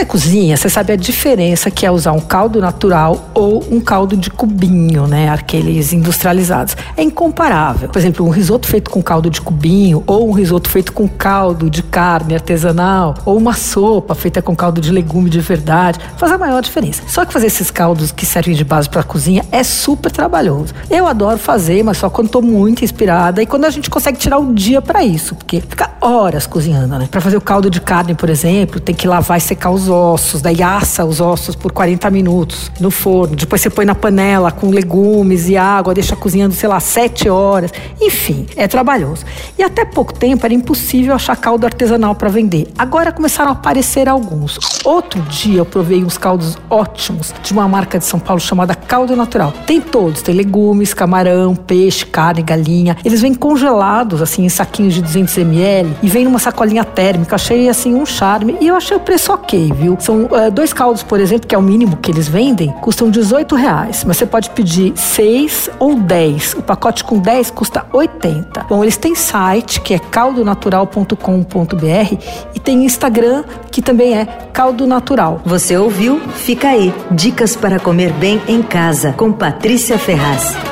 você cozinha, você sabe a diferença que é usar um caldo natural ou um caldo de cubinho, né? Aqueles industrializados. É incomparável. Por exemplo, um risoto feito com caldo de cubinho ou um risoto feito com caldo de carne artesanal ou uma sopa feita com caldo de legume de verdade faz a maior diferença. Só que fazer esses caldos que servem de base para a cozinha é super trabalhoso. Eu adoro fazer, mas só quando estou muito inspirada e quando a gente consegue tirar um dia para isso, porque fica horas cozinhando, né? Para fazer o caldo de carne, por exemplo, tem que lavar e secar os ossos, daí assa os ossos por 40 minutos no forno. Depois você põe na panela com legumes e água, deixa cozinhando, sei lá, 7 horas. Enfim, é trabalhoso. E até pouco tempo era impossível achar caldo artesanal para vender. Agora começaram a aparecer alguns. Outro dia eu provei uns caldos ótimos de uma marca de São Paulo chamada Caldo Natural. Tem todos, tem legumes, camarão, peixe, carne, galinha. Eles vêm congelados assim em saquinhos de 200 ml e vem numa sacolinha térmica. Achei assim um charme e eu achei o preço ok, viu? São uh, dois caldos, por exemplo, que é o mínimo que eles vendem, custam 18 reais, mas você pode pedir seis ou 10. O pacote com 10 custa 80. Bom, eles têm site que é caldonatural.com.br e tem Instagram que também é Caldo Natural. Você ouviu? Fica aí. Dicas para comer bem em casa com Patrícia Ferraz.